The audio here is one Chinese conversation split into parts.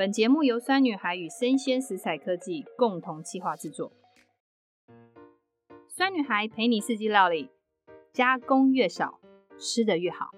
本节目由酸女孩与生鲜食材科技共同企划制作。酸女孩陪你四季料理，加工越少，吃得越好。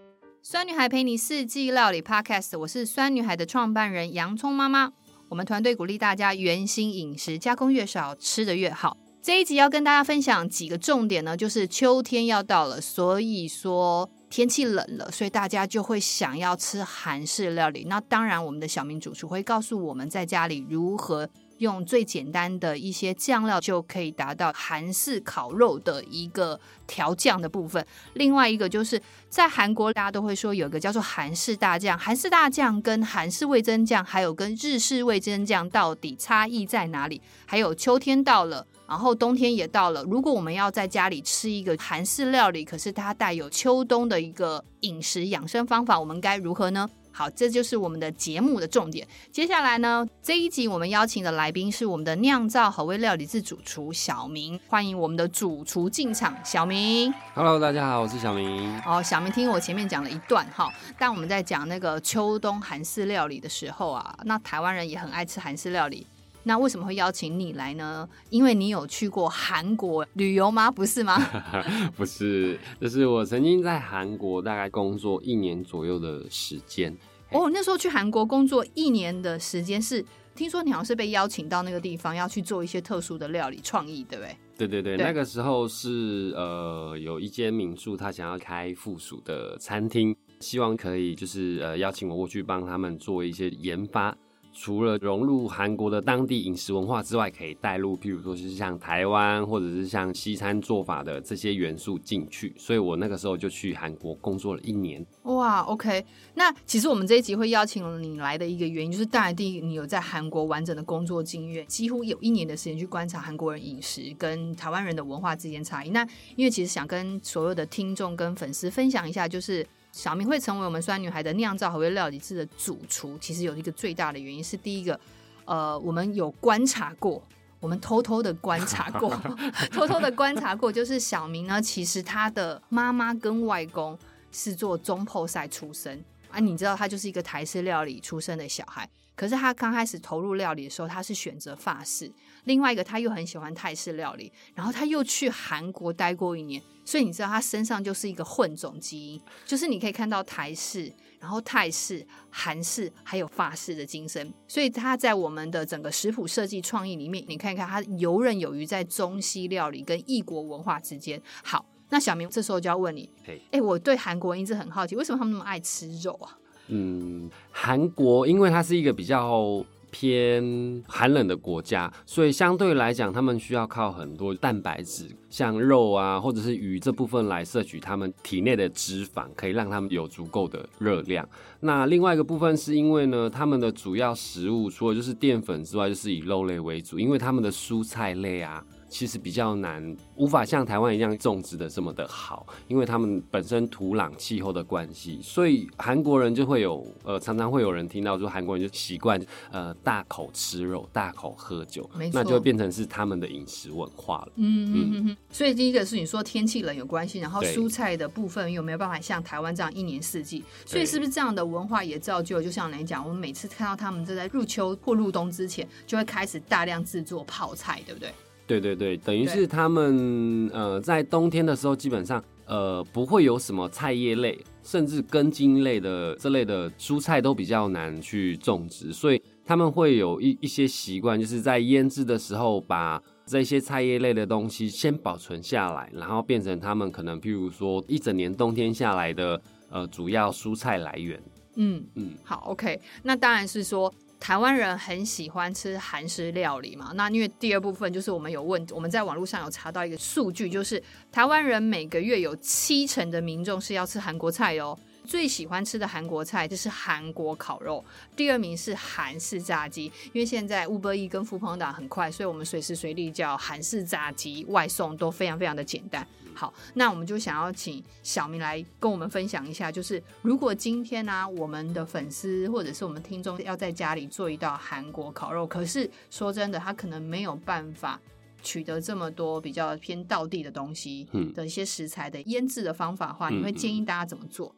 酸女孩陪你四季料理 Podcast，我是酸女孩的创办人洋葱妈妈。我们团队鼓励大家原型饮食，加工越少，吃得越好。这一集要跟大家分享几个重点呢，就是秋天要到了，所以说天气冷了，所以大家就会想要吃韩式料理。那当然，我们的小明主厨会告诉我们在家里如何用最简单的一些酱料就可以达到韩式烤肉的一个调酱的部分。另外一个就是在韩国，大家都会说有一个叫做韩式大酱，韩式大酱跟韩式味增酱，还有跟日式味增酱到底差异在哪里？还有秋天到了。然后冬天也到了，如果我们要在家里吃一个韩式料理，可是它带有秋冬的一个饮食养生方法，我们该如何呢？好，这就是我们的节目的重点。接下来呢，这一集我们邀请的来宾是我们的酿造好味料理自主厨小明，欢迎我们的主厨进场。小明，Hello，大家好，我是小明。哦，小明，听我前面讲了一段哈，但我们在讲那个秋冬韩式料理的时候啊，那台湾人也很爱吃韩式料理。那为什么会邀请你来呢？因为你有去过韩国旅游吗？不是吗？不是，就是我曾经在韩国大概工作一年左右的时间。哦，那时候去韩国工作一年的时间是，听说你好像是被邀请到那个地方要去做一些特殊的料理创意，对不对？对对对，对那个时候是呃有一间民宿，他想要开附属的餐厅，希望可以就是呃邀请我过去帮他们做一些研发。除了融入韩国的当地饮食文化之外，可以带入，譬如说，是像台湾或者是像西餐做法的这些元素进去。所以我那个时候就去韩国工作了一年。哇，OK。那其实我们这一集会邀请你来的一个原因，就是当然第一，你有在韩国完整的工作经验，几乎有一年的时间去观察韩国人饮食跟台湾人的文化之间差异。那因为其实想跟所有的听众跟粉丝分享一下，就是。小明会成为我们酸女孩的酿造和味料理制的主厨，其实有一个最大的原因是，第一个，呃，我们有观察过，我们偷偷的观察过，偷偷的观察过，就是小明呢，其实他的妈妈跟外公是做中破赛出身。啊，你知道他就是一个台式料理出身的小孩，可是他刚开始投入料理的时候，他是选择法式，另外一个他又很喜欢泰式料理，然后他又去韩国待过一年。所以你知道他身上就是一个混种基因，就是你可以看到台式、然后泰式、韩式还有法式的精神。所以他在我们的整个食谱设计创意里面，你看一看他游刃有余在中西料理跟异国文化之间。好，那小明这时候就要问你，哎我对韩国人一直很好奇，为什么他们那么爱吃肉啊？嗯，韩国因为它是一个比较。偏寒冷的国家，所以相对来讲，他们需要靠很多蛋白质，像肉啊，或者是鱼这部分来摄取他们体内的脂肪，可以让他们有足够的热量。那另外一个部分是因为呢，他们的主要食物除了就是淀粉之外，就是以肉类为主，因为他们的蔬菜类啊。其实比较难，无法像台湾一样种植的这么的好，因为他们本身土壤气候的关系，所以韩国人就会有呃，常常会有人听到说韩国人就习惯呃大口吃肉、大口喝酒，那就会变成是他们的饮食文化了。嗯嗯嗯嗯。所以第一个是你说天气冷有关系，然后蔬菜的部分有没有办法像台湾这样一年四季？所以是不是这样的文化也造就，就像你讲，我们每次看到他们就在入秋或入冬之前，就会开始大量制作泡菜，对不对？对对对，等于是他们呃，在冬天的时候，基本上呃不会有什么菜叶类，甚至根茎类的这类的蔬菜都比较难去种植，所以他们会有一一些习惯，就是在腌制的时候把这些菜叶类的东西先保存下来，然后变成他们可能譬如说一整年冬天下来的呃主要蔬菜来源。嗯嗯，好，OK，那当然是说。台湾人很喜欢吃韩式料理嘛？那因为第二部分就是我们有问，我们在网络上有查到一个数据，就是台湾人每个月有七成的民众是要吃韩国菜哦。最喜欢吃的韩国菜就是韩国烤肉，第二名是韩式炸鸡。因为现在 Uber Eats 跟 Foodpanda 很快，所以我们随时随地叫韩式炸鸡外送都非常非常的简单。好，那我们就想要请小明来跟我们分享一下，就是如果今天呢、啊，我们的粉丝或者是我们听众要在家里做一道韩国烤肉，可是说真的，他可能没有办法取得这么多比较偏道地的东西的一些食材的腌制的方法的话，你会建议大家怎么做？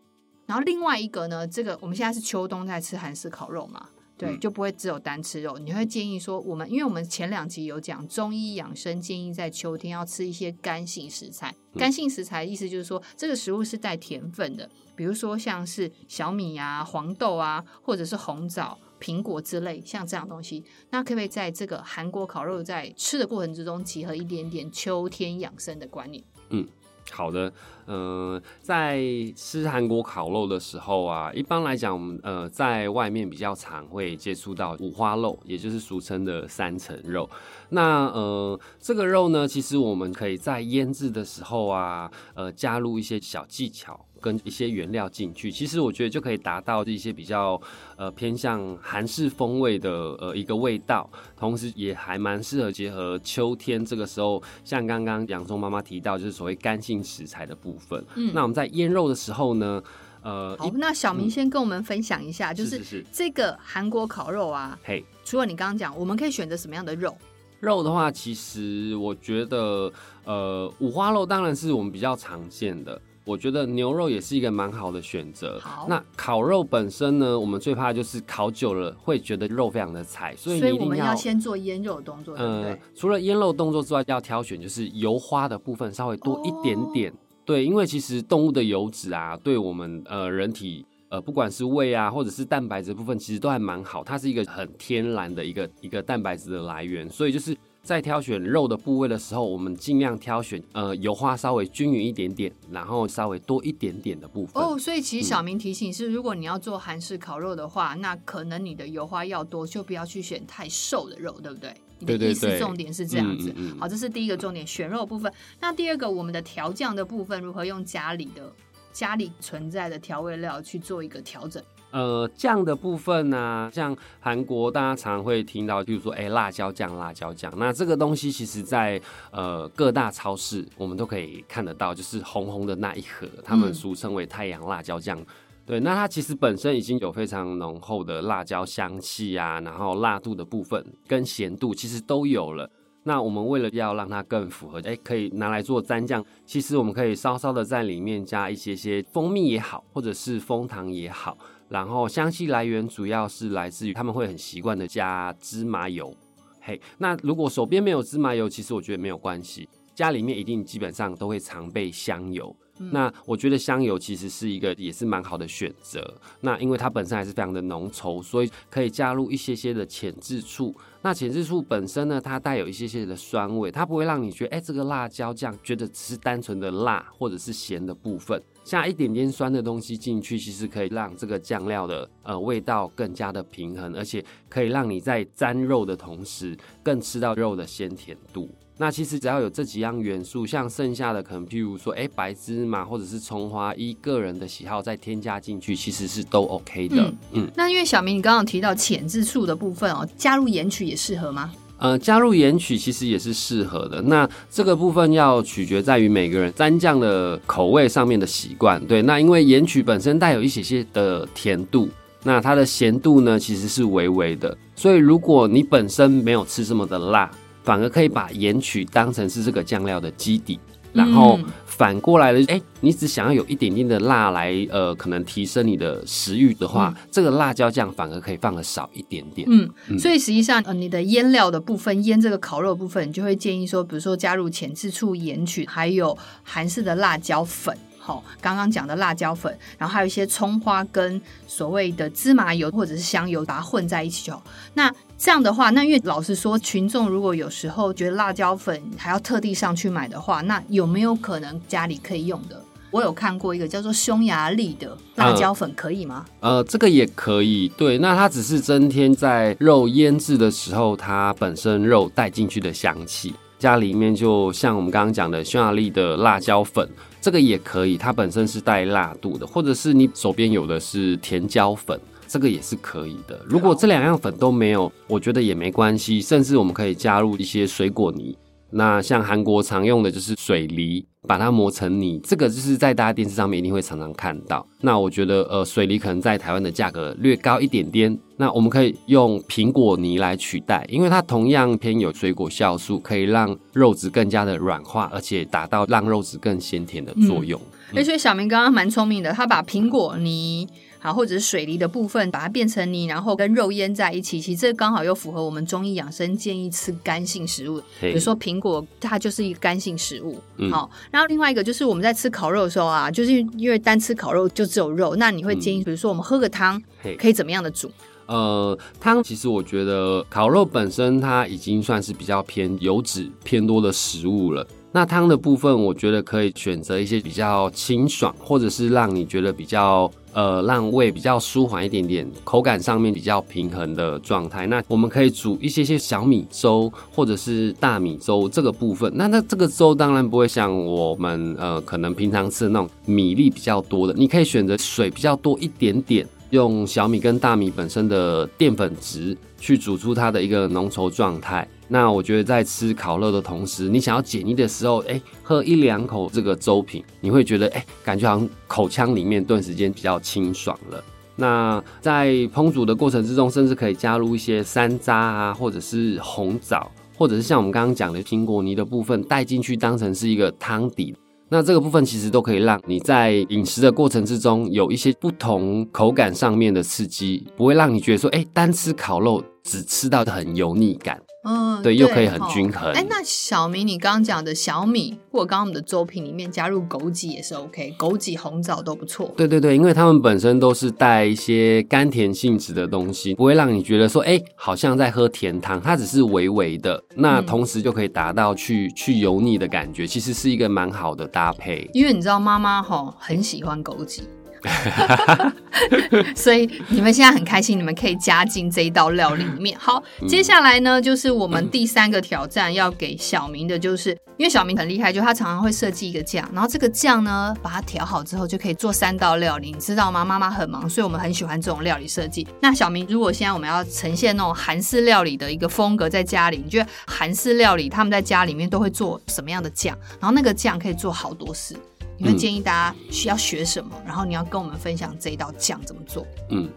然后另外一个呢，这个我们现在是秋冬在吃韩式烤肉嘛，对，嗯、就不会只有单吃肉。你会建议说，我们因为我们前两集有讲中医养生，建议在秋天要吃一些干性食材。干性食材意思就是说，这个食物是带甜分的，比如说像是小米啊、黄豆啊，或者是红枣、苹果之类，像这样东西。那可不可以在这个韩国烤肉在吃的过程之中，结合一点点秋天养生的观念？嗯。好的，嗯、呃，在吃韩国烤肉的时候啊，一般来讲，呃在外面比较常会接触到五花肉，也就是俗称的三层肉。那呃，这个肉呢，其实我们可以在腌制的时候啊，呃，加入一些小技巧。跟一些原料进去，其实我觉得就可以达到一些比较呃偏向韩式风味的呃一个味道，同时也还蛮适合结合秋天这个时候，像刚刚洋葱妈妈提到，就是所谓干性食材的部分。嗯，那我们在腌肉的时候呢，呃，好，那小明先跟我们分享一下，嗯、就是是这个韩国烤肉啊，嘿，除了你刚刚讲，我们可以选择什么样的肉？肉的话，其实我觉得呃五花肉当然是我们比较常见的。我觉得牛肉也是一个蛮好的选择。好，那烤肉本身呢，我们最怕就是烤久了会觉得肉非常的柴，所以我们要先做腌肉的动作，对不对？呃，除了腌肉动作之外，要挑选就是油花的部分稍微多一点点。哦、对，因为其实动物的油脂啊，对我们呃人体呃不管是胃啊或者是蛋白质部分，其实都还蛮好。它是一个很天然的一个一个蛋白质的来源，所以就是。在挑选肉的部位的时候，我们尽量挑选呃油花稍微均匀一点点，然后稍微多一点点的部分。哦，所以其实小明提醒是，如果你要做韩式烤肉的话，嗯、那可能你的油花要多，就不要去选太瘦的肉，对不对？你的意思重点是这样子。对对对，好，这是第一个重点，选肉部分。那第二个，我们的调酱的部分，如何用家里的家里存在的调味料去做一个调整？呃，酱的部分呢、啊，像韩国大家常会听到，比如说，哎、欸，辣椒酱，辣椒酱。那这个东西其实在呃各大超市我们都可以看得到，就是红红的那一盒，他们俗称为太阳辣椒酱。嗯、对，那它其实本身已经有非常浓厚的辣椒香气啊，然后辣度的部分跟咸度其实都有了。那我们为了要让它更符合，哎、可以拿来做蘸酱，其实我们可以稍稍的在里面加一些些蜂蜜也好，或者是蜂糖也好。然后香气来源主要是来自于他们会很习惯的加芝麻油，嘿，那如果手边没有芝麻油，其实我觉得没有关系，家里面一定基本上都会常备香油。那我觉得香油其实是一个也是蛮好的选择。那因为它本身还是非常的浓稠，所以可以加入一些些的浅渍醋。那浅渍醋本身呢，它带有一些些的酸味，它不会让你觉得哎，这个辣椒酱觉得只是单纯的辣或者是咸的部分。加一点点酸的东西进去，其实可以让这个酱料的呃味道更加的平衡，而且可以让你在沾肉的同时，更吃到肉的鲜甜度。那其实只要有这几样元素，像剩下的可能譬如说，哎，白芝麻或者是葱花，依个人的喜好再添加进去，其实是都 OK 的。嗯，嗯，那因为小明你刚刚提到浅渍醋的部分哦，加入盐曲也适合吗？呃，加入盐曲其实也是适合的。那这个部分要取决在于每个人蘸酱的口味上面的习惯。对，那因为盐曲本身带有一些些的甜度，那它的咸度呢其实是微微的。所以如果你本身没有吃这么的辣，反而可以把盐曲当成是这个酱料的基底。然后反过来的，哎、欸，你只想要有一点点的辣来，呃，可能提升你的食欲的话，嗯、这个辣椒酱反而可以放的少一点点。嗯，嗯，所以实际上，呃，你的腌料的部分，腌这个烤肉的部分，你就会建议说，比如说加入浅渍醋、盐曲，还有韩式的辣椒粉。好，刚刚讲的辣椒粉，然后还有一些葱花跟所谓的芝麻油或者是香油，把它混在一起就好。那这样的话，那因为老实说，群众如果有时候觉得辣椒粉还要特地上去买的话，那有没有可能家里可以用的？我有看过一个叫做匈牙利的辣椒粉，可以吗？呃，呃，这个也可以。对，那它只是增添在肉腌制的时候，它本身肉带进去的香气。家里面就像我们刚刚讲的匈牙利的辣椒粉。这个也可以，它本身是带辣度的，或者是你手边有的是甜椒粉，这个也是可以的。如果这两样粉都没有，我觉得也没关系，甚至我们可以加入一些水果泥。那像韩国常用的就是水梨，把它磨成泥，这个就是在大家电视上面一定会常常看到。那我觉得，呃，水梨可能在台湾的价格略高一点点。那我们可以用苹果泥来取代，因为它同样偏有水果酵素，可以让肉质更加的软化，而且达到让肉质更鲜甜的作用。而且、小明刚刚蛮聪明的，他把苹果泥。好，或者是水梨的部分，把它变成泥，然后跟肉腌在一起。其实这刚好又符合我们中医养生建议吃干性食物，比如说苹果，它就是一个干性食物。嗯、好，然后另外一个就是我们在吃烤肉的时候啊，就是因为单吃烤肉就只有肉，那你会建议，嗯、比如说我们喝个汤，可以怎么样的煮？呃，汤其实我觉得烤肉本身它已经算是比较偏油脂偏多的食物了。那汤的部分，我觉得可以选择一些比较清爽，或者是让你觉得比较呃让胃比较舒缓一点点，口感上面比较平衡的状态。那我们可以煮一些些小米粥，或者是大米粥这个部分。那那这个粥当然不会像我们呃可能平常吃的那种米粒比较多的，你可以选择水比较多一点点。用小米跟大米本身的淀粉质去煮出它的一个浓稠状态。那我觉得在吃烤肉的同时，你想要解腻的时候，哎、喝一两口这个粥品，你会觉得哎、感觉好像口腔里面顿时间比较清爽了。那在烹煮的过程之中，甚至可以加入一些山楂啊，或者是红枣，或者是像我们刚刚讲的苹果泥的部分带进去，当成是一个汤底。那这个部分其实都可以让你在饮食的过程之中有一些不同口感上面的刺激，不会让你觉得说，哎，单吃烤肉只吃到的很油腻感。嗯，对，又可以很均衡。哎，那小明，你刚刚讲的小米，或者刚刚我们的粥品里面加入枸杞也是 OK，枸杞、红枣都不错。对对对，因为它们本身都是带一些甘甜性质的东西，不会让你觉得说，哎，好像在喝甜汤，它只是微微的。那同时就可以达到去去油腻的感觉，其实是一个蛮好的搭配。因为你知道妈妈吼很喜欢枸杞。所以你们现在很开心，你们可以加进这一道料理里面。好，接下来呢，就是我们第三个挑战要给小明的，就是因为小明很厉害，就他常常会设计一个酱，然后这个酱呢，把它调好之后就可以做三道料理，你知道吗？妈妈很忙，所以我们很喜欢这种料理设计。那小明，如果现在我们要呈现那种韩式料理的一个风格，在家里，你觉得韩式料理他们在家里面都会做什么样的酱？然后那个酱可以做好多事。你会建议大家需要学什么？嗯、然后你要跟我们分享这一道酱怎么做？嗯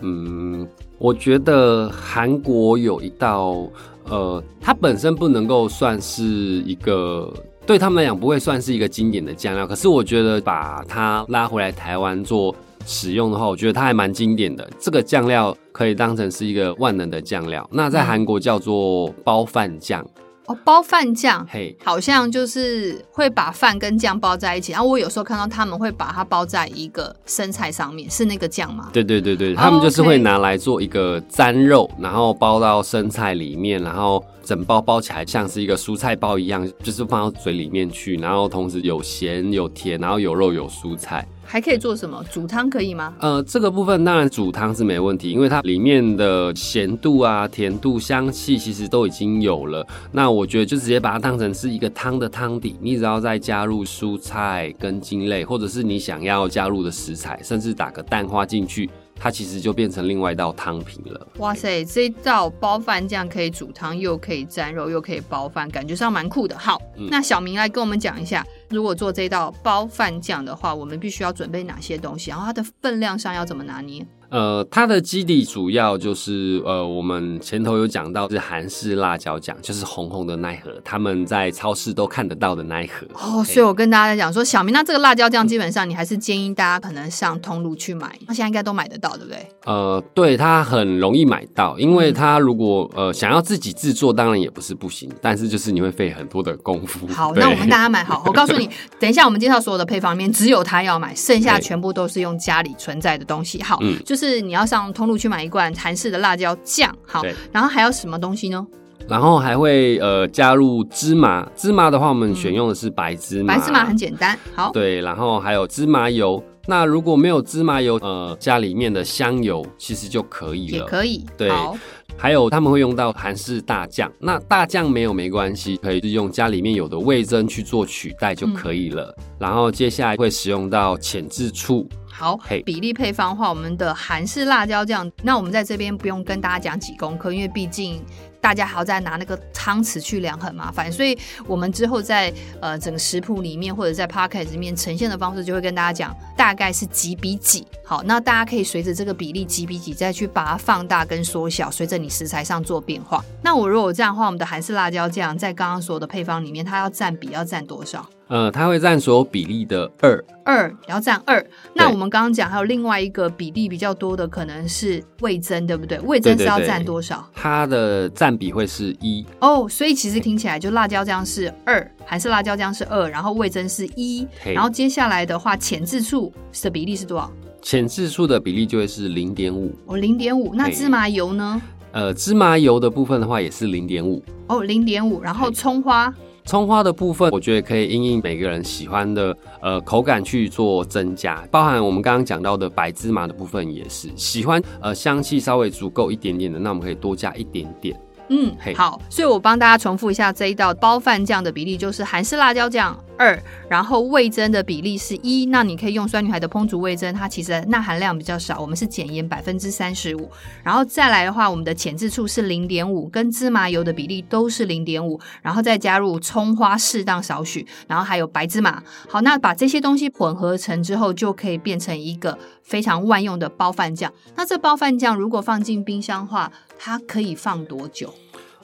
嗯，我觉得韩国有一道，呃，它本身不能够算是一个对他们来讲不会算是一个经典的酱料，可是我觉得把它拉回来台湾做使用的话，我觉得它还蛮经典的。这个酱料可以当成是一个万能的酱料。那在韩国叫做包饭酱。哦，包饭酱，嘿，好像就是会把饭跟酱包在一起。然后我有时候看到他们会把它包在一个生菜上面，是那个酱吗？对对对对，他们就是会拿来做一个沾肉，然后包到生菜里面，然后整包包起来像是一个蔬菜包一样，就是放到嘴里面去，然后同时有咸有甜，然后有肉有蔬菜。还可以做什么？煮汤可以吗？呃，这个部分当然煮汤是没问题，因为它里面的咸度啊、甜度、香气其实都已经有了。那我觉得就直接把它当成是一个汤的汤底，你只要再加入蔬菜、根茎类，或者是你想要加入的食材，甚至打个蛋花进去。它其实就变成另外一道汤品了。哇塞，这一道包饭酱可以煮汤，又可以沾肉，又可以包饭，感觉上蛮酷的。好，嗯、那小明来跟我们讲一下，如果做这道包饭酱的话，我们必须要准备哪些东西？然后它的分量上要怎么拿捏？呃，它的基底主要就是呃，我们前头有讲到是韩式辣椒酱，就是红红的那一盒，他们在超市都看得到的那一盒。哦，所以我跟大家讲说，小明，那这个辣椒酱基本上你还是建议大家可能上通路去买，那现在应该都买得到，对不对？呃，对，它很容易买到，因为它如果呃想要自己制作，当然也不是不行，但是就是你会费很多的功夫。好，那我们大家买好，我告诉你，等一下我们介绍所有的配方里面，只有他要买，剩下全部都是用家里存在的东西。好，嗯，就是。是你要上通路去买一罐韩式的辣椒酱，好，然后还有什么东西呢？然后还会呃加入芝麻，芝麻的话我们选用的是白芝麻，白芝麻很简单，好，对，然后还有芝麻油，那如果没有芝麻油，呃，家里面的香油其实就可以了，也可以，对。好还有他们会用到韩式大酱，那大酱没有没关系，可以用家里面有的味增去做取代就可以了。嗯、然后接下来会使用到浅渍醋。好，嘿比例配方的话，我们的韩式辣椒酱，那我们在这边不用跟大家讲几公克，因为毕竟。大家还要再拿那个汤匙去量，很麻烦，所以我们之后在呃整个食谱里面或者在 podcast 里面呈现的方式，就会跟大家讲大概是几比几。好，那大家可以随着这个比例几比几再去把它放大跟缩小，随着你食材上做变化。那我如果这样的话，我们的韩式辣椒酱在刚刚所有的配方里面，它要占比要占多少？呃，它会占所有比例的二，二要占二。那我们刚刚讲还有另外一个比例比较多的，可能是味增，对不对？味增是要占多少？它的占比会是一。哦，所以其实听起来就辣椒酱是二，韩式辣椒酱是二，然后味增是一，然后接下来的话，浅渍醋的比例是多少？浅渍醋的比例就会是零点五。哦，零点五。那芝麻油呢？呃，芝麻油的部分的话也是零点五。哦，零点五。然后葱花。葱花的部分，我觉得可以因应每个人喜欢的呃口感去做增加，包含我们刚刚讲到的白芝麻的部分也是，喜欢呃香气稍微足够一点点的，那我们可以多加一点点。嗯，好，所以我帮大家重复一下这一道包饭酱的比例，就是韩式辣椒酱二，然后味噌的比例是一。那你可以用酸女孩的烹煮味噌，它其实钠含量比较少，我们是减盐百分之三十五。然后再来的话，我们的浅渍醋是零点五，跟芝麻油的比例都是零点五，然后再加入葱花适当少许，然后还有白芝麻。好，那把这些东西混合成之后，就可以变成一个非常万用的包饭酱。那这包饭酱如果放进冰箱的话，它可以放多久？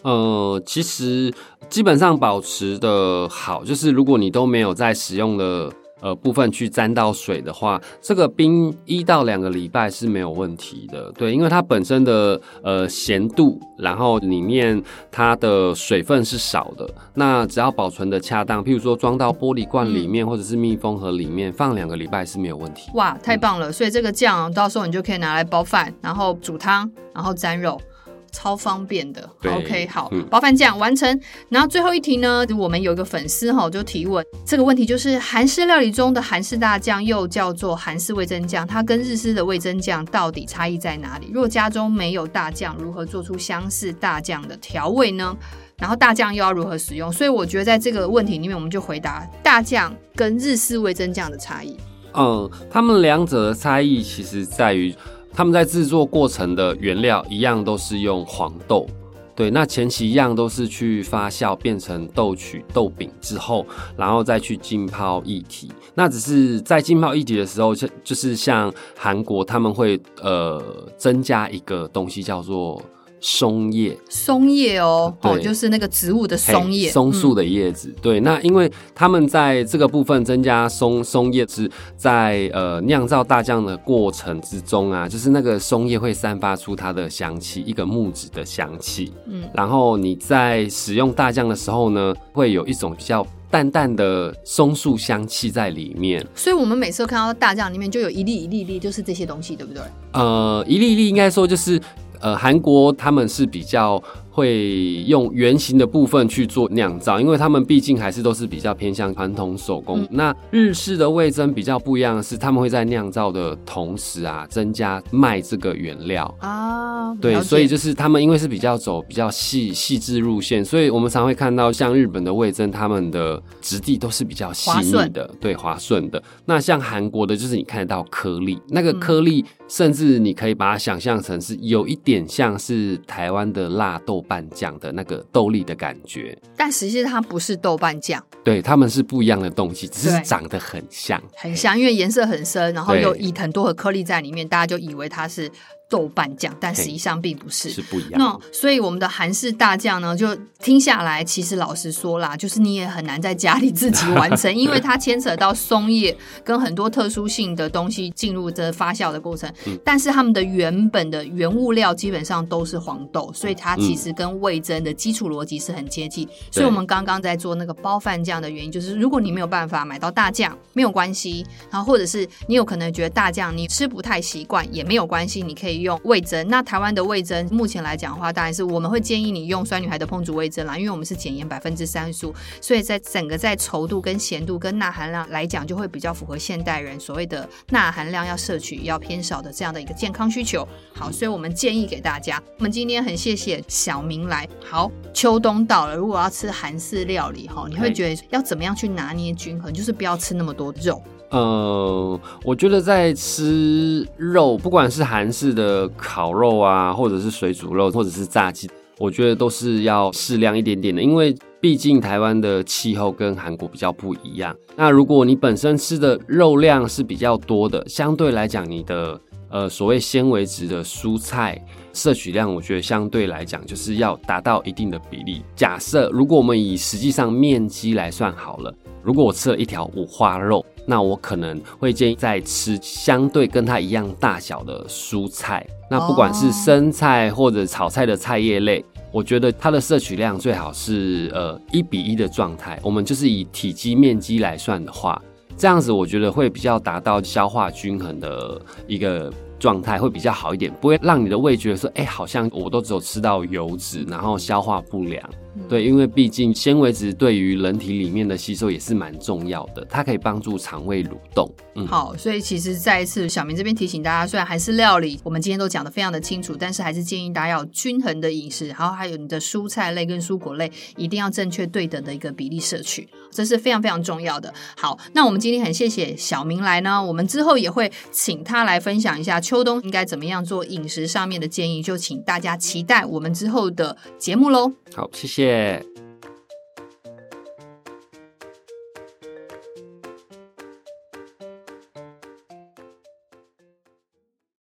呃，其实基本上保持的好，就是如果你都没有在使用的呃部分去沾到水的话，这个冰一到两个礼拜是没有问题的。对，因为它本身的呃咸度，然后里面它的水分是少的，那只要保存的恰当，譬如说装到玻璃罐里面或者是密封盒里面，放两个礼拜是没有问题。哇，太棒了！嗯，所以这个酱到时候你就可以拿来煲饭，然后煮汤，然后沾肉。超方便的，OK，好，嗯、包饭酱完成。然后最后一题呢，我们有一个粉丝哈就提问这个问题，就是韩式料理中的韩式大酱又叫做韩式味增酱，它跟日式的味增酱到底差异在哪里？如果家中没有大酱，如何做出相似大酱的调味呢？然后大酱又要如何使用？所以我觉得在这个问题里面，我们就回答大酱跟日式味增酱的差异。嗯，他们两者的差异其实在于。他们在制作过程的原料一样都是用黄豆，对，那前期一样都是去发酵变成豆曲豆饼之后，然后再去浸泡液体。那只是在浸泡液体的时候，就就是像韩国他们会呃增加一个东西叫做。松叶，松叶哦，哦，就是那个植物的松叶，松树的叶子。嗯、对，那因为他们在这个部分增加松松叶是在呃酿造大酱的过程之中啊，就是那个松叶会散发出它的香气，一个木质的香气。嗯，然后你在使用大酱的时候呢，会有一种比较淡淡的松树香气在里面。所以我们每次都看到大酱里面就有一粒一粒粒，就是这些东西，对不对？呃，一粒一粒应该说就是。呃，韩国他们是比较。会用圆形的部分去做酿造，因为他们毕竟还是都是比较偏向传统手工。嗯、那日式的味增比较不一样的是，他们会在酿造的同时啊，增加卖这个原料啊。对，所以就是他们因为是比较走比较细细致路线，所以我们常会看到像日本的味增，他们的质地都是比较细腻的，对，滑顺的。那像韩国的，就是你看得到颗粒，那个颗粒甚至你可以把它想象成是有一点像是台湾的辣豆瓣酱的那个豆粒的感觉，但实际它不是豆瓣酱，对，它们是不一样的东西，只是长得很像，很像，因为颜色很深，然后有以很多的颗粒在里面，大家就以为它是。豆瓣酱，但实际上并不是，是不一样。那所以我们的韩式大酱呢，就听下来，其实老实说啦，就是你也很难在家里自己完成，因为它牵扯到松叶跟很多特殊性的东西进入这发酵的过程。嗯、但是他们的原本的原物料基本上都是黄豆，所以它其实跟味增的基础逻辑是很接近。嗯、所以我们刚刚在做那个包饭酱的原因，就是如果你没有办法买到大酱，没有关系。然后或者是你有可能觉得大酱你吃不太习惯，也没有关系，你可以。用味增，那台湾的味增目前来讲的话，当然是我们会建议你用酸女孩的烹煮味增啦，因为我们是减盐百分之三十五，所以在整个在稠度跟咸度跟钠含量来讲，就会比较符合现代人所谓的钠含量要摄取要偏少的这样的一个健康需求。好，所以我们建议给大家，我们今天很谢谢小明来。好，秋冬到了，如果要吃韩式料理哈，你会觉得要怎么样去拿捏均衡，就是不要吃那么多肉。呃，我觉得在吃肉，不管是韩式的烤肉啊，或者是水煮肉，或者是炸鸡，我觉得都是要适量一点点的，因为毕竟台湾的气候跟韩国比较不一样。那如果你本身吃的肉量是比较多的，相对来讲，你的呃所谓纤维质的蔬菜摄取量，我觉得相对来讲就是要达到一定的比例。假设如果我们以实际上面积来算好了，如果我吃了一条五花肉，那我可能会建议再吃相对跟它一样大小的蔬菜。那不管是生菜或者炒菜的菜叶类，我觉得它的摄取量最好是呃一比一的状态。我们就是以体积面积来算的话，这样子我觉得会比较达到消化均衡的一个状态，会比较好一点，不会让你的味觉得说，哎、欸，好像我都只有吃到油脂，然后消化不良。对，因为毕竟纤维质对于人体里面的吸收也是蛮重要的，它可以帮助肠胃蠕动。嗯，好，所以其实再一次，小明这边提醒大家，虽然还是料理我们今天都讲的非常的清楚，但是还是建议大家要均衡的饮食，然后还有你的蔬菜类跟蔬果类一定要正确对等的一个比例摄取，这是非常非常重要的。好，那我们今天很谢谢小明来呢，我们之后也会请他来分享一下秋冬应该怎么样做饮食上面的建议，就请大家期待我们之后的节目喽。好，谢谢谢。